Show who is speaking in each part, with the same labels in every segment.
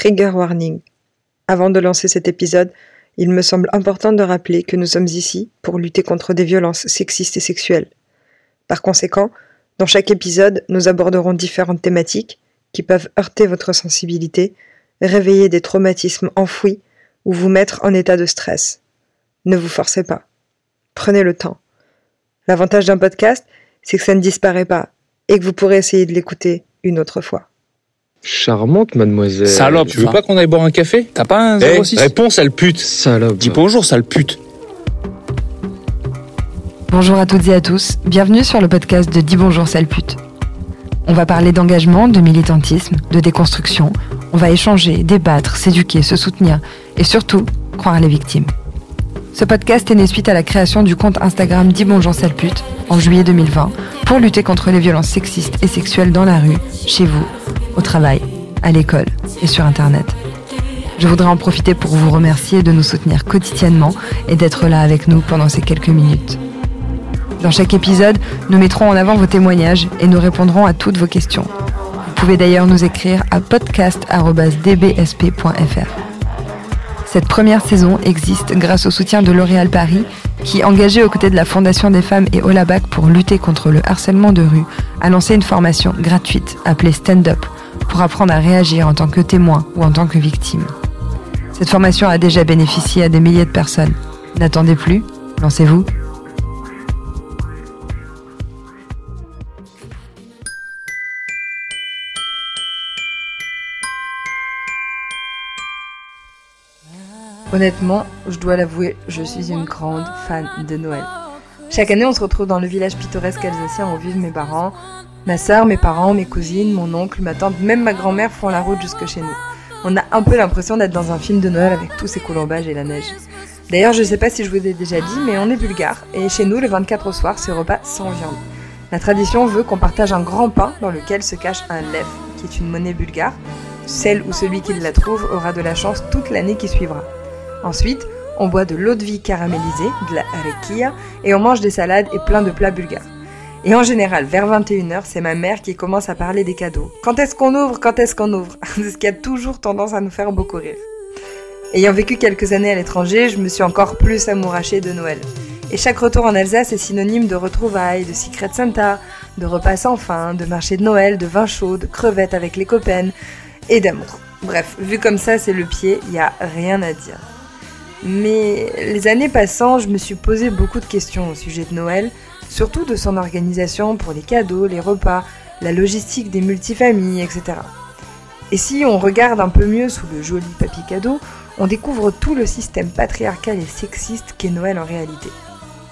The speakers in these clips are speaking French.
Speaker 1: Trigger warning. Avant de lancer cet épisode, il me semble important de rappeler que nous sommes ici pour lutter contre des violences sexistes et sexuelles. Par conséquent, dans chaque épisode, nous aborderons différentes thématiques qui peuvent heurter votre sensibilité, réveiller des traumatismes enfouis ou vous mettre en état de stress. Ne vous forcez pas. Prenez le temps. L'avantage d'un podcast, c'est que ça ne disparaît pas et que vous pourrez essayer de l'écouter une autre fois.
Speaker 2: Charmante, mademoiselle.
Speaker 3: Salope, tu veux pas qu'on aille boire un café? T'as pas un 06
Speaker 2: Eh, réponds, sale pute. Salope.
Speaker 3: Dis bonjour, sale pute.
Speaker 4: Bonjour à toutes et à tous, bienvenue sur le podcast de Dis bonjour sale pute. On va parler d'engagement, de militantisme, de déconstruction. On va échanger, débattre, s'éduquer, se soutenir et surtout croire les victimes. Ce podcast est né suite à la création du compte Instagram Dis bonjour en juillet 2020 pour lutter contre les violences sexistes et sexuelles dans la rue, chez vous, au travail, à l'école et sur Internet. Je voudrais en profiter pour vous remercier de nous soutenir quotidiennement et d'être là avec nous pendant ces quelques minutes. Dans chaque épisode, nous mettrons en avant vos témoignages et nous répondrons à toutes vos questions. Vous pouvez d'ailleurs nous écrire à podcast.dbsp.fr. Cette première saison existe grâce au soutien de L'Oréal Paris, qui, engagé aux côtés de la Fondation des femmes et Olabac pour lutter contre le harcèlement de rue, a lancé une formation gratuite appelée Stand Up pour apprendre à réagir en tant que témoin ou en tant que victime. Cette formation a déjà bénéficié à des milliers de personnes. N'attendez plus, lancez-vous. Honnêtement, je dois l'avouer, je suis une grande fan de Noël. Chaque année, on se retrouve dans le village pittoresque alsacien où vivent mes parents. Ma sœur, mes parents, mes cousines, mon oncle, ma tante, même ma grand-mère font la route jusque chez nous. On a un peu l'impression d'être dans un film de Noël avec tous ces colombages et la neige. D'ailleurs, je sais pas si je vous ai déjà dit, mais on est bulgare, et chez nous, le 24 au soir, c'est repas sans viande. La tradition veut qu'on partage un grand pain dans lequel se cache un lev, qui est une monnaie bulgare. Celle ou celui qui la trouve aura de la chance toute l'année qui suivra. Ensuite, on boit de l'eau de vie caramélisée, de la arekia, et on mange des salades et plein de plats bulgares. Et en général, vers 21h, c'est ma mère qui commence à parler des cadeaux. Quand est-ce qu'on ouvre? Quand est-ce qu'on ouvre? C'est ce qui a toujours tendance à nous faire beaucoup rire. Ayant vécu quelques années à l'étranger, je me suis encore plus amourachée de Noël. Et chaque retour en Alsace est synonyme de retrouvailles, de Secret Santa, de repas sans fin, de marché de Noël, de vin chaud, de crevettes avec les copains et d'amour. Bref, vu comme ça, c'est le pied, il y a rien à dire. Mais les années passant, je me suis posé beaucoup de questions au sujet de Noël, surtout de son organisation pour les cadeaux, les repas, la logistique des multifamilles, etc. Et si on regarde un peu mieux sous le joli papier cadeau, on découvre tout le système patriarcal et sexiste qu'est Noël en réalité.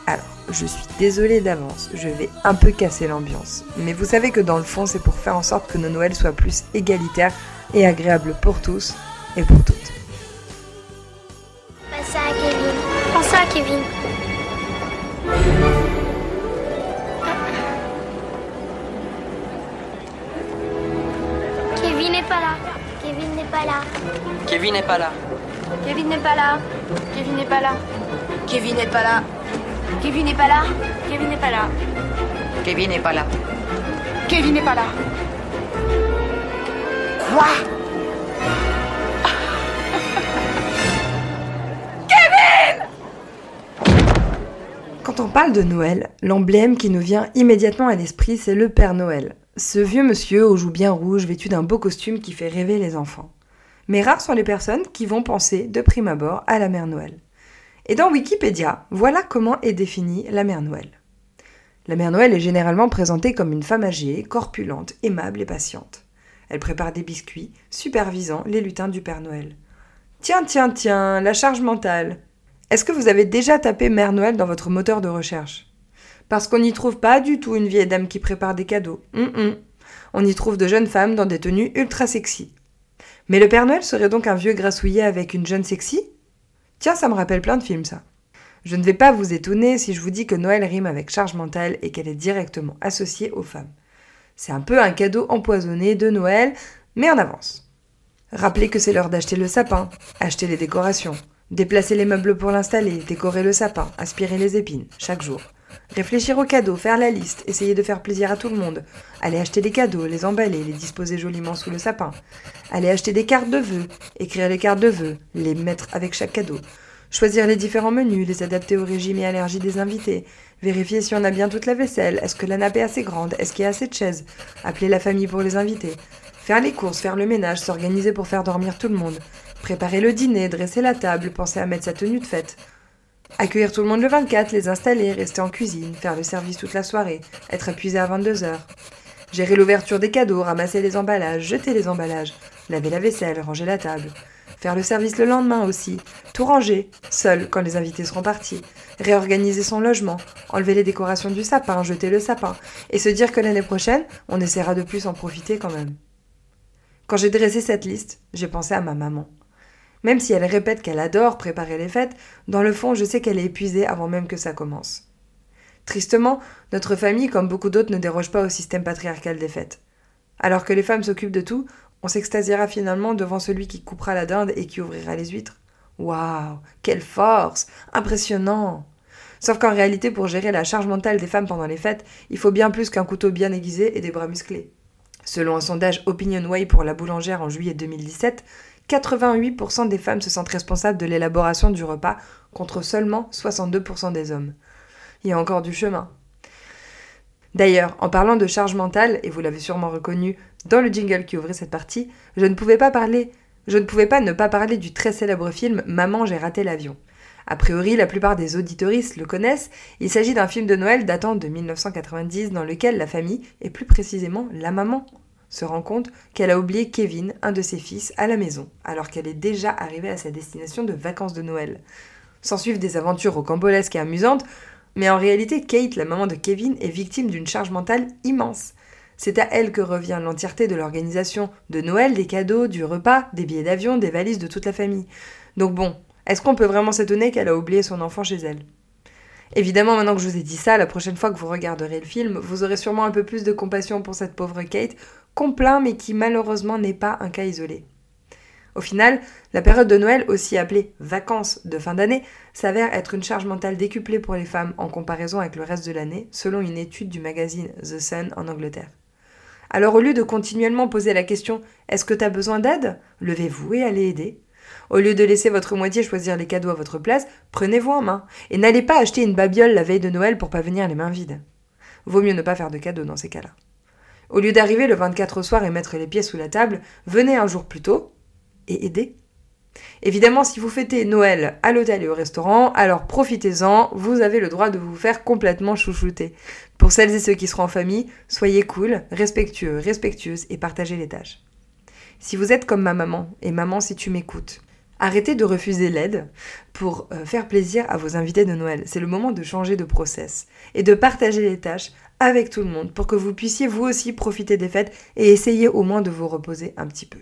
Speaker 4: Alors, je suis désolée d'avance, je vais un peu casser l'ambiance. Mais vous savez que dans le fond, c'est pour faire en sorte que nos Noëls soient plus égalitaires et agréables pour tous et pour toutes.
Speaker 5: Kevin. Kevin n'est pas là. Kevin n'est pas là.
Speaker 6: Kevin n'est pas là.
Speaker 5: Kevin n'est pas là. Kevin n'est pas là.
Speaker 6: Kevin n'est pas là.
Speaker 5: Kevin n'est pas là. Kevin n'est pas là.
Speaker 6: Kevin n'est pas là.
Speaker 5: Kevin n'est pas là.
Speaker 6: Quoi
Speaker 4: on parle de Noël, l'emblème qui nous vient immédiatement à l'esprit, c'est le Père Noël. Ce vieux monsieur aux joues bien rouges, vêtu d'un beau costume qui fait rêver les enfants. Mais rares sont les personnes qui vont penser de prime abord à la Mère Noël. Et dans Wikipédia, voilà comment est définie la Mère Noël. La Mère Noël est généralement présentée comme une femme âgée, corpulente, aimable et patiente. Elle prépare des biscuits, supervisant les lutins du Père Noël. Tiens, tiens, tiens, la charge mentale. Est-ce que vous avez déjà tapé Mère Noël dans votre moteur de recherche? Parce qu'on n'y trouve pas du tout une vieille dame qui prépare des cadeaux. Hum, hum. On y trouve de jeunes femmes dans des tenues ultra sexy. Mais le Père Noël serait donc un vieux grassouillet avec une jeune sexy? Tiens, ça me rappelle plein de films, ça. Je ne vais pas vous étonner si je vous dis que Noël rime avec charge mentale et qu'elle est directement associée aux femmes. C'est un peu un cadeau empoisonné de Noël, mais en avance. Rappelez que c'est l'heure d'acheter le sapin, acheter les décorations, déplacer les meubles pour l'installer, décorer le sapin, aspirer les épines, chaque jour. Réfléchir aux cadeaux, faire la liste, essayer de faire plaisir à tout le monde. Aller acheter des cadeaux, les emballer, les disposer joliment sous le sapin. Aller acheter des cartes de vœux, écrire les cartes de vœux, les mettre avec chaque cadeau. Choisir les différents menus, les adapter au régime et allergie des invités. Vérifier si on a bien toute la vaisselle, est-ce que la nappe est assez grande, est-ce qu'il y a assez de chaises. Appeler la famille pour les invités. Faire les courses, faire le ménage, s'organiser pour faire dormir tout le monde. Préparer le dîner, dresser la table, penser à mettre sa tenue de fête. Accueillir tout le monde le 24, les installer, rester en cuisine, faire le service toute la soirée, être épuisé à 22h. Gérer l'ouverture des cadeaux, ramasser les emballages, jeter les emballages, laver la vaisselle, ranger la table. Faire le service le lendemain aussi, tout ranger, seul quand les invités seront partis, réorganiser son logement, enlever les décorations du sapin, jeter le sapin, et se dire que l'année prochaine, on essaiera de plus en profiter quand même. Quand j'ai dressé cette liste, j'ai pensé à ma maman. Même si elle répète qu'elle adore préparer les fêtes, dans le fond, je sais qu'elle est épuisée avant même que ça commence. Tristement, notre famille, comme beaucoup d'autres, ne déroge pas au système patriarcal des fêtes. Alors que les femmes s'occupent de tout, on s'extasiera finalement devant celui qui coupera la dinde et qui ouvrira les huîtres. Waouh, quelle force Impressionnant Sauf qu'en réalité, pour gérer la charge mentale des femmes pendant les fêtes, il faut bien plus qu'un couteau bien aiguisé et des bras musclés. Selon un sondage OpinionWay pour la boulangère en juillet 2017, 88% des femmes se sentent responsables de l'élaboration du repas, contre seulement 62% des hommes. Il y a encore du chemin. D'ailleurs, en parlant de charge mentale, et vous l'avez sûrement reconnu dans le jingle qui ouvrait cette partie, je ne pouvais pas parler, je ne pouvais pas ne pas parler du très célèbre film Maman, j'ai raté l'avion. A priori, la plupart des auditoristes le connaissent. Il s'agit d'un film de Noël datant de 1990 dans lequel la famille, et plus précisément la maman, se rend compte qu'elle a oublié Kevin, un de ses fils, à la maison, alors qu'elle est déjà arrivée à sa destination de vacances de Noël. S'en suivent des aventures rocambolesques et amusantes, mais en réalité, Kate, la maman de Kevin, est victime d'une charge mentale immense. C'est à elle que revient l'entièreté de l'organisation de Noël, des cadeaux, du repas, des billets d'avion, des valises de toute la famille. Donc bon, est-ce qu'on peut vraiment s'étonner qu'elle a oublié son enfant chez elle? Évidemment, maintenant que je vous ai dit ça, la prochaine fois que vous regarderez le film, vous aurez sûrement un peu plus de compassion pour cette pauvre Kate, qu'on mais qui malheureusement n'est pas un cas isolé. Au final, la période de Noël, aussi appelée vacances de fin d'année, s'avère être une charge mentale décuplée pour les femmes en comparaison avec le reste de l'année, selon une étude du magazine The Sun en Angleterre. Alors au lieu de continuellement poser la question Est-ce que t'as besoin d'aide? Levez-vous et allez aider. Au lieu de laisser votre moitié choisir les cadeaux à votre place, prenez-vous en main et n'allez pas acheter une babiole la veille de Noël pour pas venir les mains vides. Vaut mieux ne pas faire de cadeaux dans ces cas-là. Au lieu d'arriver le 24 au soir et mettre les pieds sous la table, venez un jour plus tôt et aidez. Évidemment, si vous fêtez Noël à l'hôtel et au restaurant, alors profitez-en, vous avez le droit de vous faire complètement chouchouter. Pour celles et ceux qui seront en famille, soyez cool, respectueux, respectueuses et partagez les tâches. Si vous êtes comme ma maman, et maman si tu m'écoutes, arrêtez de refuser l'aide pour euh, faire plaisir à vos invités de Noël. C'est le moment de changer de process et de partager les tâches avec tout le monde pour que vous puissiez vous aussi profiter des fêtes et essayer au moins de vous reposer un petit peu.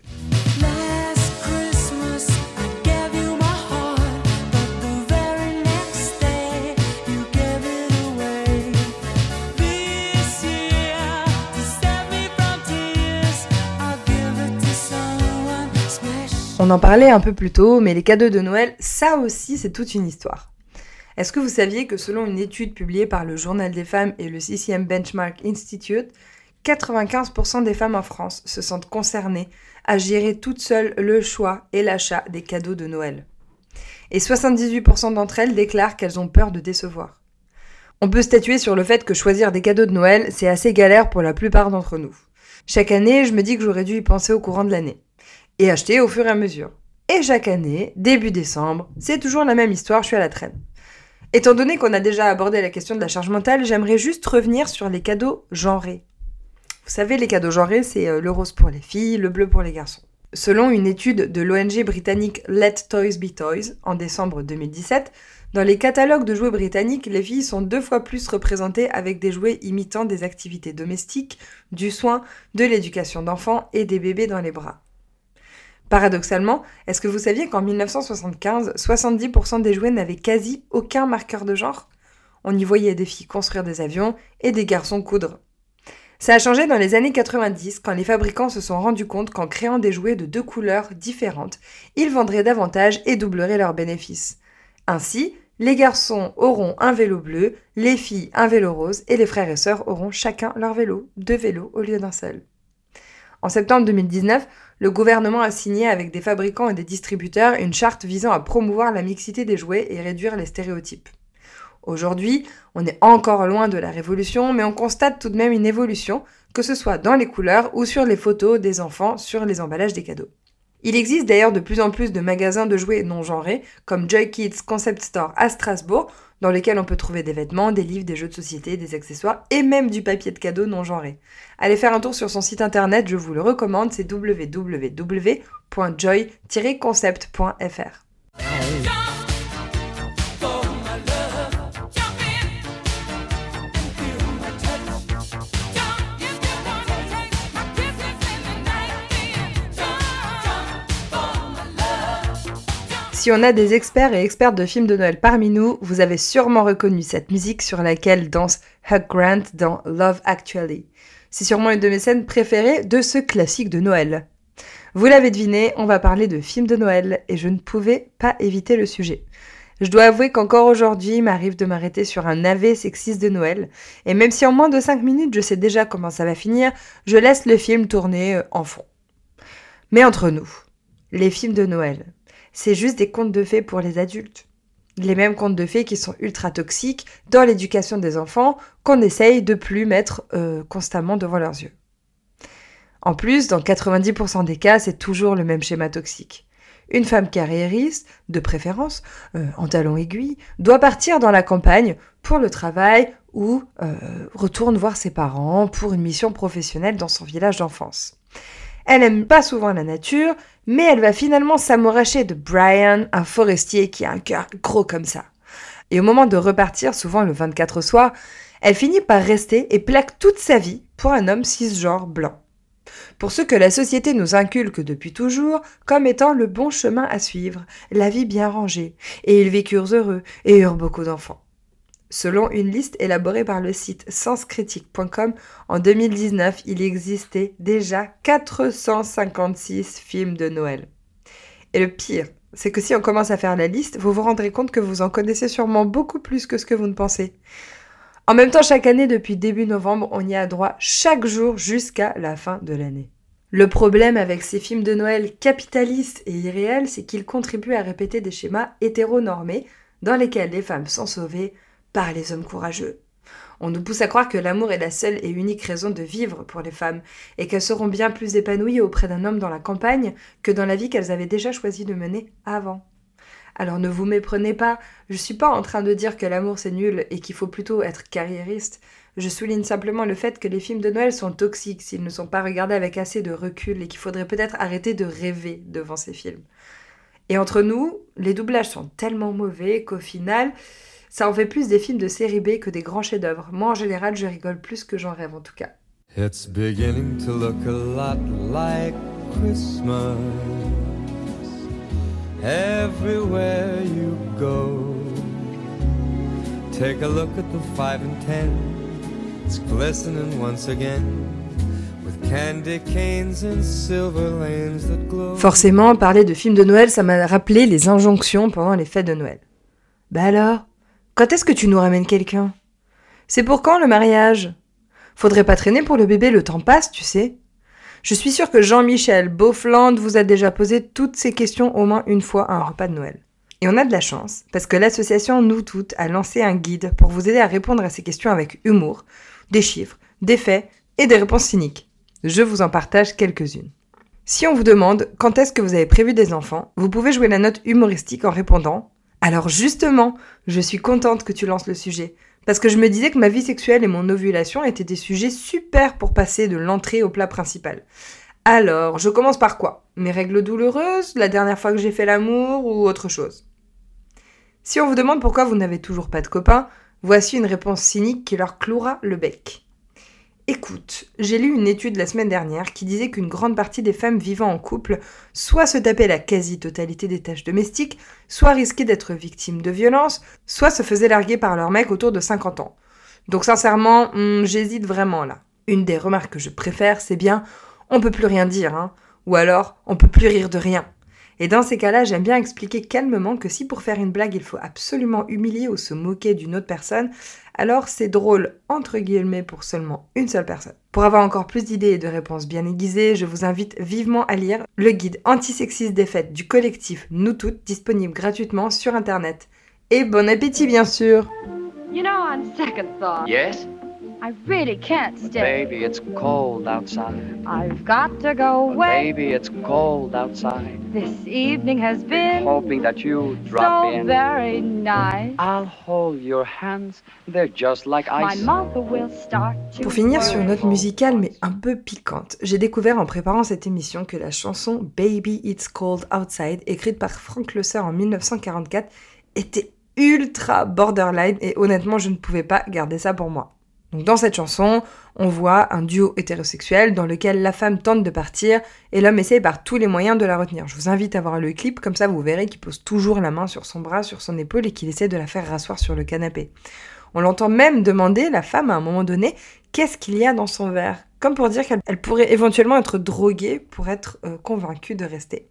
Speaker 4: On en parlait un peu plus tôt, mais les cadeaux de Noël, ça aussi, c'est toute une histoire. Est-ce que vous saviez que selon une étude publiée par le Journal des femmes et le CCM Benchmark Institute, 95% des femmes en France se sentent concernées à gérer toutes seules le choix et l'achat des cadeaux de Noël. Et 78% d'entre elles déclarent qu'elles ont peur de décevoir. On peut statuer sur le fait que choisir des cadeaux de Noël, c'est assez galère pour la plupart d'entre nous. Chaque année, je me dis que j'aurais dû y penser au courant de l'année. Et acheter au fur et à mesure. Et chaque année, début décembre, c'est toujours la même histoire, je suis à la traîne. Étant donné qu'on a déjà abordé la question de la charge mentale, j'aimerais juste revenir sur les cadeaux genrés. Vous savez, les cadeaux genrés, c'est euh, le rose pour les filles, le bleu pour les garçons. Selon une étude de l'ONG britannique Let Toys Be Toys en décembre 2017, dans les catalogues de jouets britanniques, les filles sont deux fois plus représentées avec des jouets imitant des activités domestiques, du soin, de l'éducation d'enfants et des bébés dans les bras. Paradoxalement, est-ce que vous saviez qu'en 1975, 70% des jouets n'avaient quasi aucun marqueur de genre? On y voyait des filles construire des avions et des garçons coudre. Ça a changé dans les années 90 quand les fabricants se sont rendus compte qu'en créant des jouets de deux couleurs différentes, ils vendraient davantage et doubleraient leurs bénéfices. Ainsi, Les garçons auront un vélo bleu, les filles un vélo rose et les frères et sœurs auront chacun leur vélo, deux vélos au lieu d'un seul. En septembre 2019, le gouvernement a signé avec des fabricants et des distributeurs une charte visant à promouvoir la mixité des jouets et réduire les stéréotypes. Aujourd'hui, on est encore loin de la révolution, mais on constate tout de même une évolution, que ce soit dans les couleurs ou sur les photos des enfants sur les emballages des cadeaux. Il existe d'ailleurs de plus en plus de magasins de jouets non genrés, comme Joy Kids Concept Store à Strasbourg, dans lesquels on peut trouver des vêtements, des livres, des jeux de société, des accessoires et même du papier de cadeau non genré. Allez faire un tour sur son site internet, je vous le recommande, c'est www.joy-concept.fr. Si on a des experts et expertes de films de Noël parmi nous, vous avez sûrement reconnu cette musique sur laquelle danse Hugh Grant dans Love Actually. C'est sûrement une de mes scènes préférées de ce classique de Noël. Vous l'avez deviné, on va parler de films de Noël et je ne pouvais pas éviter le sujet. Je dois avouer qu'encore aujourd'hui, il m'arrive de m'arrêter sur un navet sexiste de Noël, et même si en moins de 5 minutes je sais déjà comment ça va finir, je laisse le film tourner euh, en fond. Mais entre nous, les films de Noël, c'est juste des contes de fées pour les adultes. Les mêmes contes de fées qui sont ultra toxiques dans l'éducation des enfants qu'on essaye de plus mettre euh, constamment devant leurs yeux. En plus, dans 90% des cas, c'est toujours le même schéma toxique. Une femme carriériste, de préférence, euh, en talons aiguilles, doit partir dans la campagne pour le travail ou euh, retourne voir ses parents pour une mission professionnelle dans son village d'enfance. Elle aime pas souvent la nature, mais elle va finalement s'amouracher de Brian, un forestier qui a un cœur gros comme ça. Et au moment de repartir, souvent le 24 soir, elle finit par rester et plaque toute sa vie pour un homme cisgenre blanc. Pour ce que la société nous inculque depuis toujours comme étant le bon chemin à suivre, la vie bien rangée, et ils vécurent heureux et eurent beaucoup d'enfants. Selon une liste élaborée par le site senscritique.com, en 2019, il existait déjà 456 films de Noël. Et le pire, c'est que si on commence à faire la liste, vous vous rendrez compte que vous en connaissez sûrement beaucoup plus que ce que vous ne pensez. En même temps, chaque année, depuis début novembre, on y a droit chaque jour jusqu'à la fin de l'année. Le problème avec ces films de Noël capitalistes et irréels, c'est qu'ils contribuent à répéter des schémas hétéronormés dans lesquels les femmes sont sauvées par les hommes courageux. On nous pousse à croire que l'amour est la seule et unique raison de vivre pour les femmes, et qu'elles seront bien plus épanouies auprès d'un homme dans la campagne que dans la vie qu'elles avaient déjà choisi de mener avant. Alors ne vous méprenez pas, je suis pas en train de dire que l'amour c'est nul et qu'il faut plutôt être carriériste. Je souligne simplement le fait que les films de Noël sont toxiques s'ils ne sont pas regardés avec assez de recul et qu'il faudrait peut-être arrêter de rêver devant ces films. Et entre nous, les doublages sont tellement mauvais qu'au final, ça en fait plus des films de série B que des grands chefs-d'œuvre. Moi, en général, je rigole plus que j'en rêve en tout cas. It's beginning to look a lot like Christmas. Everywhere you go. Take a look at the 5 and 10. It's glistening once again. Forcément, parler de films de Noël, ça m'a rappelé les injonctions pendant les fêtes de Noël. Bah alors, quand est-ce que tu nous ramènes quelqu'un? C'est pour quand le mariage? Faudrait pas traîner pour le bébé, le temps passe, tu sais. Je suis sûre que Jean-Michel Beaufland vous a déjà posé toutes ces questions au moins une fois à un repas de Noël. Et on a de la chance, parce que l'association Nous Toutes a lancé un guide pour vous aider à répondre à ces questions avec humour, des chiffres, des faits et des réponses cyniques. Je vous en partage quelques-unes. Si on vous demande quand est-ce que vous avez prévu des enfants, vous pouvez jouer la note humoristique en répondant alors justement, je suis contente que tu lances le sujet. Parce que je me disais que ma vie sexuelle et mon ovulation étaient des sujets super pour passer de l'entrée au plat principal. Alors, je commence par quoi? Mes règles douloureuses, la dernière fois que j'ai fait l'amour ou autre chose? Si on vous demande pourquoi vous n'avez toujours pas de copains, voici une réponse cynique qui leur clouera le bec. Écoute, j'ai lu une étude la semaine dernière qui disait qu'une grande partie des femmes vivant en couple soit se tapaient la quasi-totalité des tâches domestiques, soit risquaient d'être victimes de violences, soit se faisaient larguer par leur mec autour de 50 ans. Donc sincèrement, hmm, j'hésite vraiment là. Une des remarques que je préfère, c'est bien on peut plus rien dire, hein, ou alors on peut plus rire de rien. Et dans ces cas-là, j'aime bien expliquer calmement que si pour faire une blague, il faut absolument humilier ou se moquer d'une autre personne, alors c'est drôle, entre guillemets, pour seulement une seule personne. Pour avoir encore plus d'idées et de réponses bien aiguisées, je vous invite vivement à lire le guide antisexiste des fêtes du collectif Nous Toutes, disponible gratuitement sur Internet. Et bon appétit, bien sûr
Speaker 7: You know, on second thought,
Speaker 6: Yes?
Speaker 7: I really can't stay.
Speaker 6: Baby, it's cold outside.
Speaker 7: I've got to go away.
Speaker 6: Baby, it's cold outside.
Speaker 7: This evening has been
Speaker 6: Hoping that you drop
Speaker 7: so
Speaker 6: in.
Speaker 7: very nice.
Speaker 6: I'll hold your hands. They're just like
Speaker 7: My
Speaker 6: ice.
Speaker 7: mother will start to
Speaker 4: Pour finir sur une note musicale mais un peu piquante, j'ai découvert en préparant cette émission que la chanson Baby It's Cold Outside, écrite par Frank Loesser en 1944, était ultra borderline et honnêtement je ne pouvais pas garder ça pour moi. Donc dans cette chanson, on voit un duo hétérosexuel dans lequel la femme tente de partir et l'homme essaie par tous les moyens de la retenir. Je vous invite à voir le clip, comme ça vous verrez qu'il pose toujours la main sur son bras, sur son épaule et qu'il essaie de la faire rasseoir sur le canapé. On l'entend même demander, la femme, à un moment donné, qu'est-ce qu'il y a dans son verre? Comme pour dire qu'elle elle pourrait éventuellement être droguée pour être euh, convaincue de rester.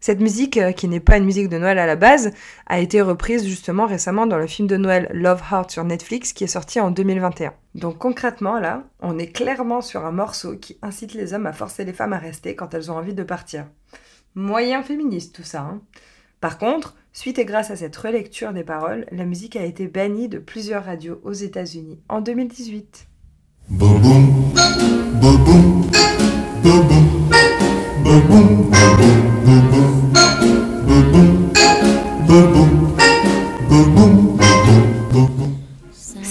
Speaker 4: Cette musique, euh, qui n'est pas une musique de Noël à la base, a été reprise justement récemment dans le film de Noël Love Heart sur Netflix qui est sorti en 2021. Donc concrètement là, on est clairement sur un morceau qui incite les hommes à forcer les femmes à rester quand elles ont envie de partir. Moyen féministe tout ça. hein. Par contre, suite et grâce à cette relecture des paroles, la musique a été bannie de plusieurs radios aux États-Unis en 2018.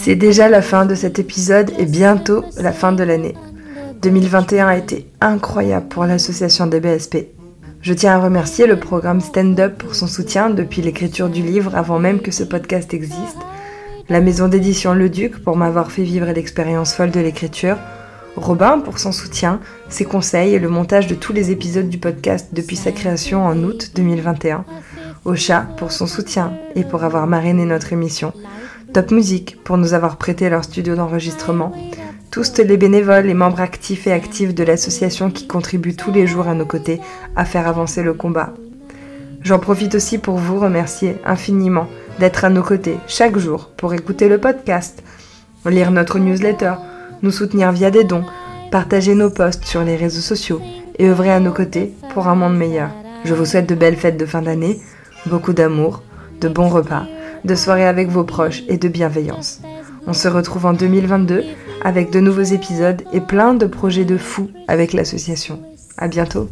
Speaker 4: C'est déjà la fin de cet épisode et bientôt la fin de l'année. 2021 a été incroyable pour l'association des BSP. Je tiens à remercier le programme Stand Up pour son soutien depuis l'écriture du livre avant même que ce podcast existe, la maison d'édition Le Duc pour m'avoir fait vivre l'expérience folle de l'écriture, Robin pour son soutien, ses conseils et le montage de tous les épisodes du podcast depuis sa création en août 2021, Ocha pour son soutien et pour avoir marrainé notre émission, Top Music pour nous avoir prêté leur studio d'enregistrement, tous les bénévoles et membres actifs et actifs de l'association qui contribuent tous les jours à nos côtés à faire avancer le combat. J'en profite aussi pour vous remercier infiniment d'être à nos côtés chaque jour pour écouter le podcast, lire notre newsletter, nous soutenir via des dons, partager nos posts sur les réseaux sociaux et œuvrer à nos côtés pour un monde meilleur. Je vous souhaite de belles fêtes de fin d'année, beaucoup d'amour, de bons repas, de soirées avec vos proches et de bienveillance. On se retrouve en 2022 avec de nouveaux épisodes et plein de projets de fous avec l'association. À bientôt!